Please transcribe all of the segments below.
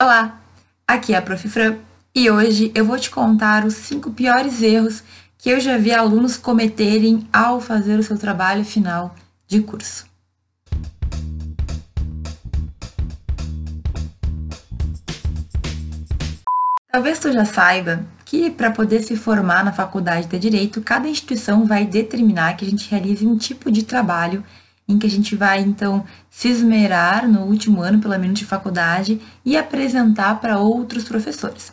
Olá, aqui é a Prof. Fran e hoje eu vou te contar os cinco piores erros que eu já vi alunos cometerem ao fazer o seu trabalho final de curso. Talvez tu já saiba que para poder se formar na faculdade de direito, cada instituição vai determinar que a gente realize um tipo de trabalho em que a gente vai então se esmerar no último ano, pelo menos de faculdade, e apresentar para outros professores.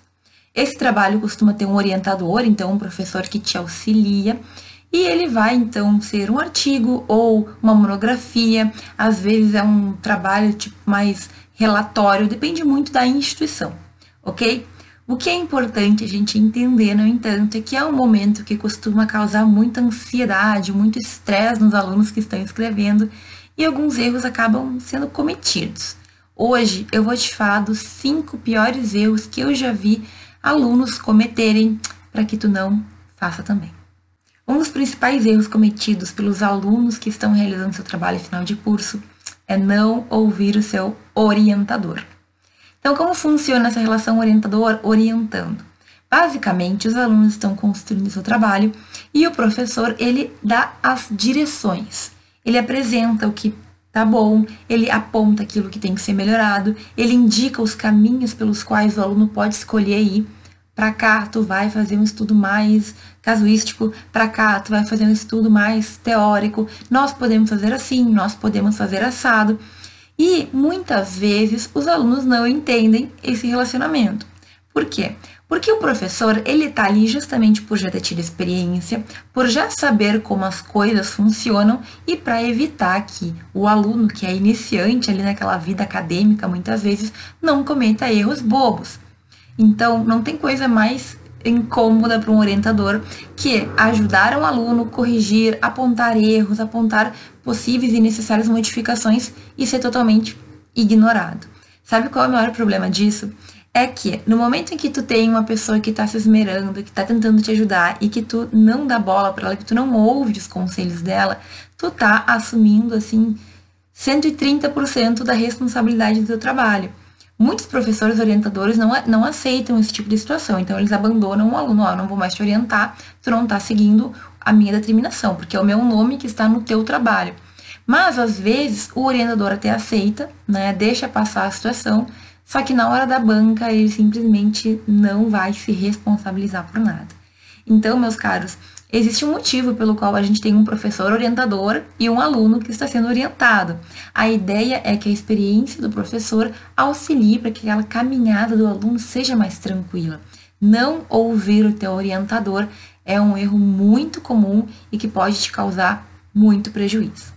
Esse trabalho costuma ter um orientador, então um professor que te auxilia, e ele vai então ser um artigo ou uma monografia, às vezes é um trabalho tipo mais relatório, depende muito da instituição, ok? O que é importante a gente entender, no entanto, é que é um momento que costuma causar muita ansiedade, muito estresse nos alunos que estão escrevendo e alguns erros acabam sendo cometidos. Hoje eu vou te falar dos cinco piores erros que eu já vi alunos cometerem para que tu não faça também. Um dos principais erros cometidos pelos alunos que estão realizando seu trabalho final de curso é não ouvir o seu orientador. Então, como funciona essa relação orientador-orientando? Basicamente, os alunos estão construindo seu trabalho e o professor ele dá as direções. Ele apresenta o que tá bom, ele aponta aquilo que tem que ser melhorado, ele indica os caminhos pelos quais o aluno pode escolher ir. Para cá, tu vai fazer um estudo mais casuístico, para cá, tu vai fazer um estudo mais teórico. Nós podemos fazer assim, nós podemos fazer assado. E muitas vezes os alunos não entendem esse relacionamento. Por quê? Porque o professor, ele está ali justamente por já ter tido experiência, por já saber como as coisas funcionam e para evitar que o aluno que é iniciante ali naquela vida acadêmica, muitas vezes, não cometa erros bobos. Então, não tem coisa mais incômoda para um orientador, que ajudar um aluno, corrigir, apontar erros, apontar possíveis e necessárias modificações e ser totalmente ignorado. Sabe qual é o maior problema disso? É que no momento em que tu tem uma pessoa que está se esmerando, que está tentando te ajudar e que tu não dá bola para ela, que tu não ouve os conselhos dela, tu tá assumindo assim 130% da responsabilidade do teu trabalho. Muitos professores orientadores não, não aceitam esse tipo de situação, então eles abandonam o aluno, ó, não vou mais te orientar, tu não está seguindo a minha determinação, porque é o meu nome que está no teu trabalho. Mas às vezes o orientador até aceita, né, deixa passar a situação, só que na hora da banca ele simplesmente não vai se responsabilizar por nada. Então, meus caros, existe um motivo pelo qual a gente tem um professor orientador e um aluno que está sendo orientado. A ideia é que a experiência do professor auxilie para que aquela caminhada do aluno seja mais tranquila. Não ouvir o teu orientador é um erro muito comum e que pode te causar muito prejuízo.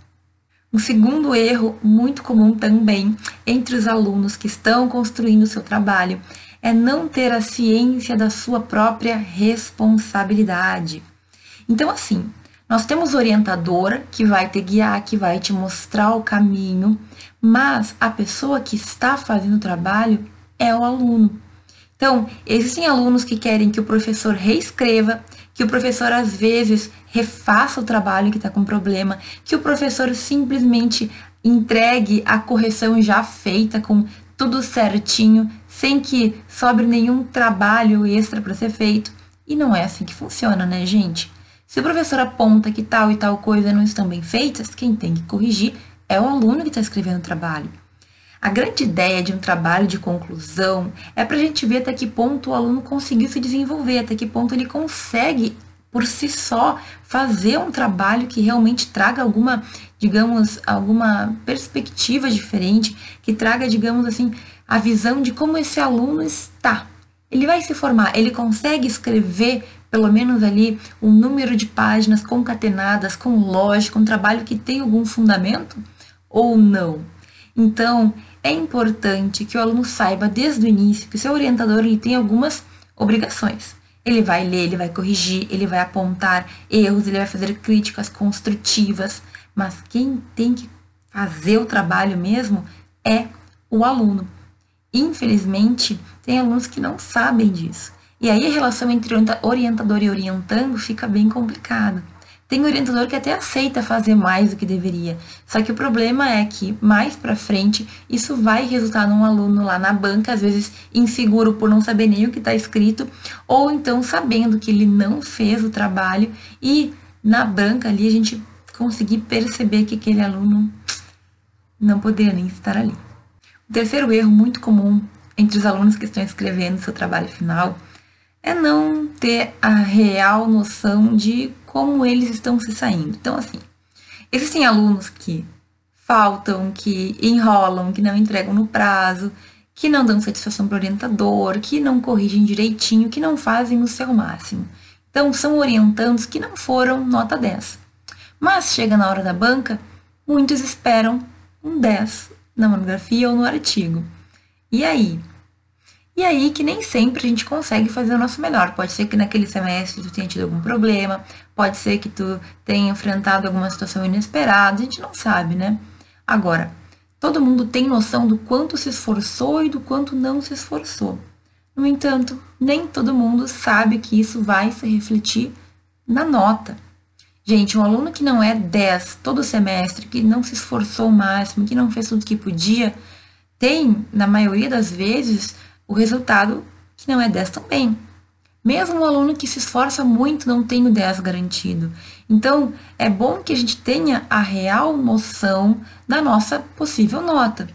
Um segundo erro muito comum também entre os alunos que estão construindo o seu trabalho é não ter a ciência da sua própria responsabilidade. Então, assim, nós temos orientador que vai te guiar, que vai te mostrar o caminho, mas a pessoa que está fazendo o trabalho é o aluno. Então, existem alunos que querem que o professor reescreva, que o professor às vezes refaça o trabalho que está com problema, que o professor simplesmente entregue a correção já feita com tudo certinho, sem que sobre nenhum trabalho extra para ser feito. E não é assim que funciona, né, gente? Se o professor aponta que tal e tal coisa não estão bem feitas, quem tem que corrigir é o aluno que está escrevendo o trabalho. A grande ideia de um trabalho de conclusão é para a gente ver até que ponto o aluno conseguiu se desenvolver, até que ponto ele consegue, por si só, fazer um trabalho que realmente traga alguma, digamos, alguma perspectiva diferente, que traga, digamos assim, a visão de como esse aluno está. Ele vai se formar, ele consegue escrever pelo menos ali um número de páginas concatenadas com lógica, um trabalho que tem algum fundamento ou não. Então, é importante que o aluno saiba desde o início que o seu orientador ele tem algumas obrigações. Ele vai ler, ele vai corrigir, ele vai apontar erros, ele vai fazer críticas construtivas, mas quem tem que fazer o trabalho mesmo é o aluno. Infelizmente, tem alunos que não sabem disso. E aí a relação entre orientador e orientando fica bem complicada. Tem orientador que até aceita fazer mais do que deveria. Só que o problema é que mais para frente isso vai resultar num aluno lá na banca, às vezes inseguro por não saber nem o que está escrito, ou então sabendo que ele não fez o trabalho e na banca ali a gente conseguir perceber que aquele aluno não poderia nem estar ali. O terceiro erro muito comum entre os alunos que estão escrevendo seu trabalho final é não ter a real noção de como eles estão se saindo. Então, assim, existem alunos que faltam, que enrolam, que não entregam no prazo, que não dão satisfação para o orientador, que não corrigem direitinho, que não fazem o seu máximo. Então, são orientandos que não foram nota 10. Mas chega na hora da banca, muitos esperam um 10 na monografia ou no artigo. E aí? E aí que nem sempre a gente consegue fazer o nosso melhor. Pode ser que naquele semestre tu tenha tido algum problema, pode ser que tu tenha enfrentado alguma situação inesperada, a gente não sabe, né? Agora, todo mundo tem noção do quanto se esforçou e do quanto não se esforçou. No entanto, nem todo mundo sabe que isso vai se refletir na nota. Gente, um aluno que não é 10 todo semestre, que não se esforçou o máximo, que não fez tudo que podia, tem, na maioria das vezes, o resultado que não é 10 também. Mesmo um aluno que se esforça muito não tem o 10 garantido. Então, é bom que a gente tenha a real noção da nossa possível nota.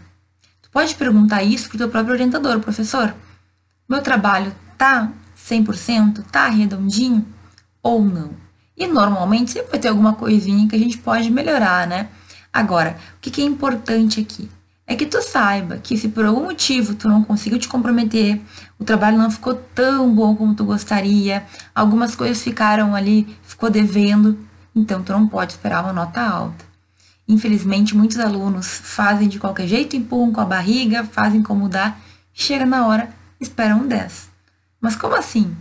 Tu pode perguntar isso para o teu próprio orientador, professor. Meu trabalho tá 100%, tá redondinho ou não? E normalmente sempre vai ter alguma coisinha que a gente pode melhorar, né? Agora, o que é importante aqui? É que tu saiba que se por algum motivo tu não conseguiu te comprometer, o trabalho não ficou tão bom como tu gostaria, algumas coisas ficaram ali, ficou devendo, então tu não pode esperar uma nota alta. Infelizmente, muitos alunos fazem de qualquer jeito, empurram com a barriga, fazem como dá, chega na hora, esperam um 10. Mas como assim?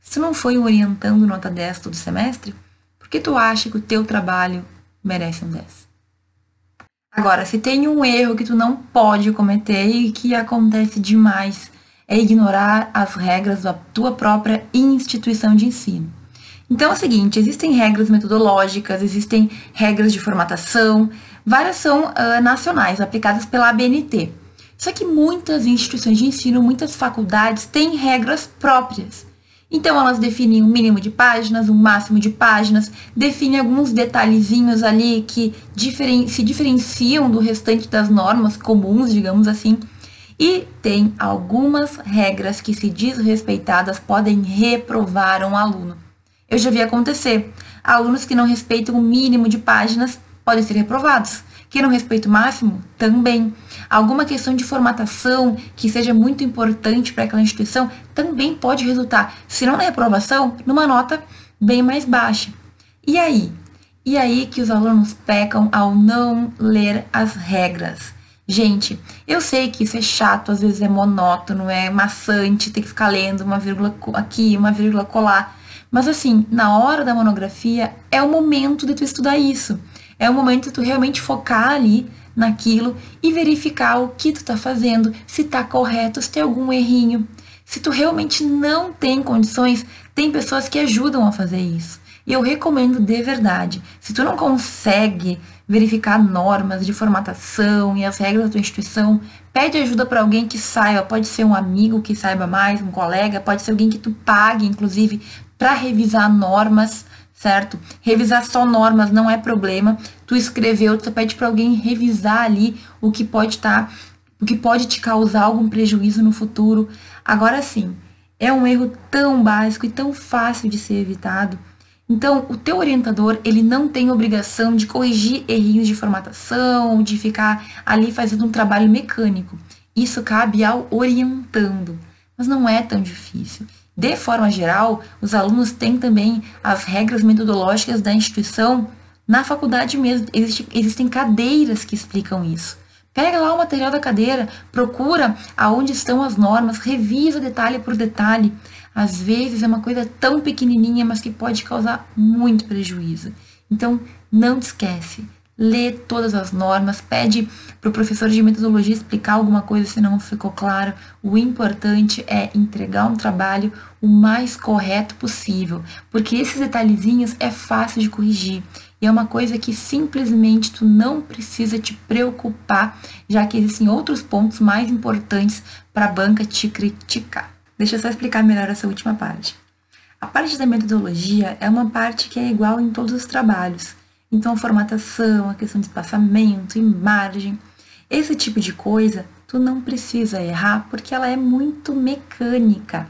Se não foi orientando nota 10 todo semestre, por que tu acha que o teu trabalho merece um 10? Agora, se tem um erro que tu não pode cometer e que acontece demais, é ignorar as regras da tua própria instituição de ensino. Então é o seguinte, existem regras metodológicas, existem regras de formatação, várias são uh, nacionais, aplicadas pela ABNT. Só que muitas instituições de ensino, muitas faculdades têm regras próprias. Então elas definem um mínimo de páginas, um máximo de páginas, definem alguns detalhezinhos ali que diferen se diferenciam do restante das normas comuns, digamos assim. E tem algumas regras que, se desrespeitadas, podem reprovar um aluno. Eu já vi acontecer. Alunos que não respeitam o mínimo de páginas podem ser reprovados. Que não respeita o máximo, também. Alguma questão de formatação que seja muito importante para aquela instituição também pode resultar, se não na reprovação, numa nota bem mais baixa. E aí? E aí que os alunos pecam ao não ler as regras. Gente, eu sei que isso é chato, às vezes é monótono, é maçante, tem que ficar lendo uma vírgula aqui, uma vírgula colar. Mas assim, na hora da monografia é o momento de tu estudar isso. É o momento de tu realmente focar ali naquilo e verificar o que tu tá fazendo, se tá correto, se tem algum errinho. Se tu realmente não tem condições, tem pessoas que ajudam a fazer isso. E eu recomendo de verdade. Se tu não consegue verificar normas de formatação e as regras da tua instituição, pede ajuda para alguém que saiba. Pode ser um amigo que saiba mais, um colega, pode ser alguém que tu pague, inclusive, para revisar normas certo? Revisar só normas não é problema. Tu escreveu, tu pede para alguém revisar ali o que pode estar, tá, o que pode te causar algum prejuízo no futuro. Agora sim, é um erro tão básico e tão fácil de ser evitado. Então, o teu orientador, ele não tem obrigação de corrigir errinhos de formatação, de ficar ali fazendo um trabalho mecânico. Isso cabe ao orientando, mas não é tão difícil. De forma geral, os alunos têm também as regras metodológicas da instituição na faculdade mesmo. Existe, existem cadeiras que explicam isso. Pega lá o material da cadeira, procura aonde estão as normas, revisa detalhe por detalhe. Às vezes é uma coisa tão pequenininha, mas que pode causar muito prejuízo. Então, não te esquece. Lê todas as normas, pede para o professor de metodologia explicar alguma coisa se não ficou claro. O importante é entregar um trabalho o mais correto possível, porque esses detalhezinhos é fácil de corrigir. E é uma coisa que simplesmente tu não precisa te preocupar, já que existem outros pontos mais importantes para a banca te criticar. Deixa eu só explicar melhor essa última parte. A parte da metodologia é uma parte que é igual em todos os trabalhos. Então, a formatação, a questão de espaçamento, imagem, esse tipo de coisa, tu não precisa errar porque ela é muito mecânica.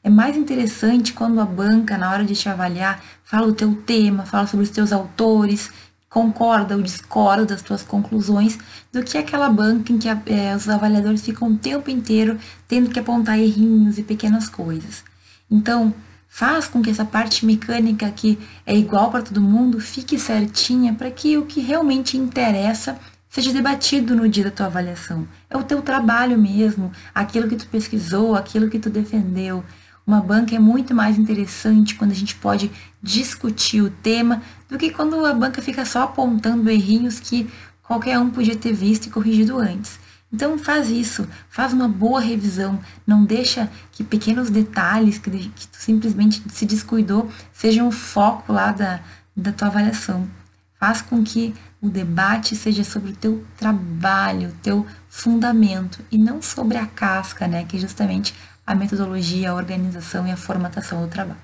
É mais interessante quando a banca, na hora de te avaliar, fala o teu tema, fala sobre os teus autores, concorda ou discorda das tuas conclusões, do que aquela banca em que é, os avaliadores ficam o tempo inteiro tendo que apontar errinhos e pequenas coisas. Então, Faz com que essa parte mecânica que é igual para todo mundo fique certinha para que o que realmente interessa seja debatido no dia da tua avaliação. É o teu trabalho mesmo, aquilo que tu pesquisou, aquilo que tu defendeu. Uma banca é muito mais interessante quando a gente pode discutir o tema do que quando a banca fica só apontando errinhos que qualquer um podia ter visto e corrigido antes. Então faz isso, faz uma boa revisão, não deixa que pequenos detalhes que, que tu simplesmente se descuidou sejam o foco lá da, da tua avaliação. Faz com que o debate seja sobre o teu trabalho, o teu fundamento e não sobre a casca, né, que é justamente a metodologia, a organização e a formatação do trabalho.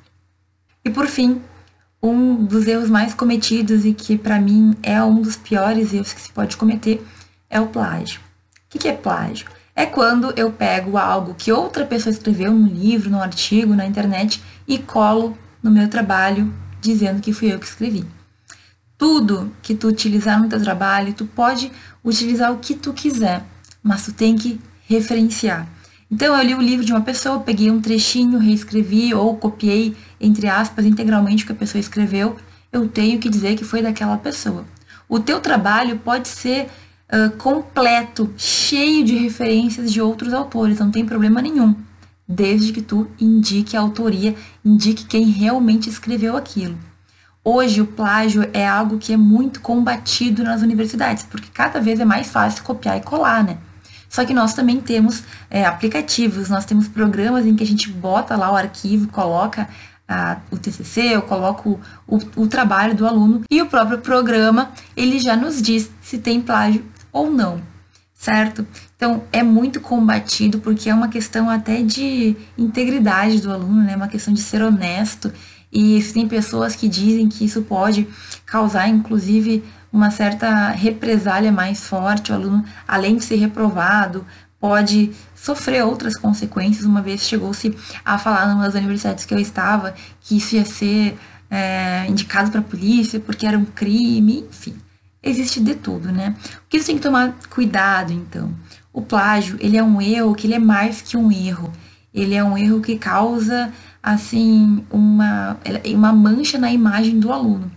E por fim, um dos erros mais cometidos e que para mim é um dos piores erros que se pode cometer é o plágio. O que é plágio? É quando eu pego algo que outra pessoa escreveu no livro, no artigo, na internet e colo no meu trabalho dizendo que fui eu que escrevi. Tudo que tu utilizar no teu trabalho, tu pode utilizar o que tu quiser, mas tu tem que referenciar. Então eu li o livro de uma pessoa, peguei um trechinho, reescrevi ou copiei, entre aspas, integralmente o que a pessoa escreveu, eu tenho que dizer que foi daquela pessoa. O teu trabalho pode ser uh, completo, cheio de referências de outros autores, não tem problema nenhum, desde que tu indique a autoria, indique quem realmente escreveu aquilo. Hoje o plágio é algo que é muito combatido nas universidades, porque cada vez é mais fácil copiar e colar, né? Só que nós também temos é, aplicativos, nós temos programas em que a gente bota lá o arquivo, coloca o TCC, eu coloco o, o, o trabalho do aluno e o próprio programa ele já nos diz se tem plágio ou não, certo? Então, é muito combatido porque é uma questão até de integridade do aluno, né? Uma questão de ser honesto. E existem pessoas que dizem que isso pode causar, inclusive, uma certa represália mais forte. O aluno, além de ser reprovado, pode sofrer outras consequências. Uma vez chegou-se a falar numa das universidades que eu estava que isso ia ser é, indicado para a polícia porque era um crime, enfim existe de tudo, né? O que você tem que tomar cuidado, então? O plágio, ele é um erro que ele é mais que um erro. Ele é um erro que causa, assim, uma, uma mancha na imagem do aluno.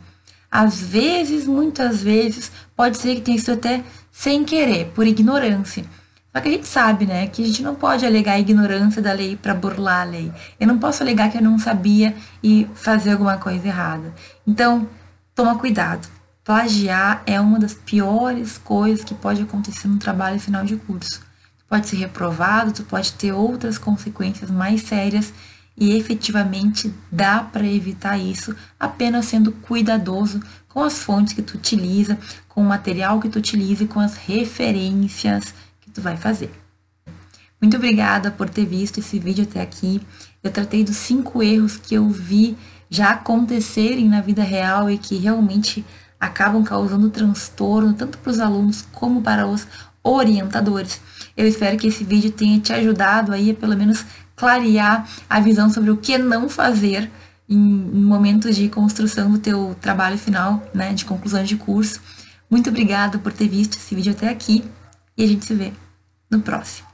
Às vezes, muitas vezes, pode ser que tenha sido até sem querer, por ignorância. Só que a gente sabe, né, que a gente não pode alegar a ignorância da lei para burlar a lei. Eu não posso alegar que eu não sabia e fazer alguma coisa errada. Então, toma cuidado. Plagiar é uma das piores coisas que pode acontecer no trabalho final de curso. Tu pode ser reprovado, tu pode ter outras consequências mais sérias e efetivamente dá para evitar isso apenas sendo cuidadoso com as fontes que tu utiliza, com o material que tu utiliza e com as referências que tu vai fazer. Muito obrigada por ter visto esse vídeo até aqui. Eu tratei dos cinco erros que eu vi já acontecerem na vida real e que realmente acabam causando transtorno tanto para os alunos como para os orientadores. Eu espero que esse vídeo tenha te ajudado aí a pelo menos clarear a visão sobre o que não fazer em, momentos de construção do teu trabalho final, né, de conclusão de curso. Muito obrigada por ter visto esse vídeo até aqui e a gente se vê no próximo.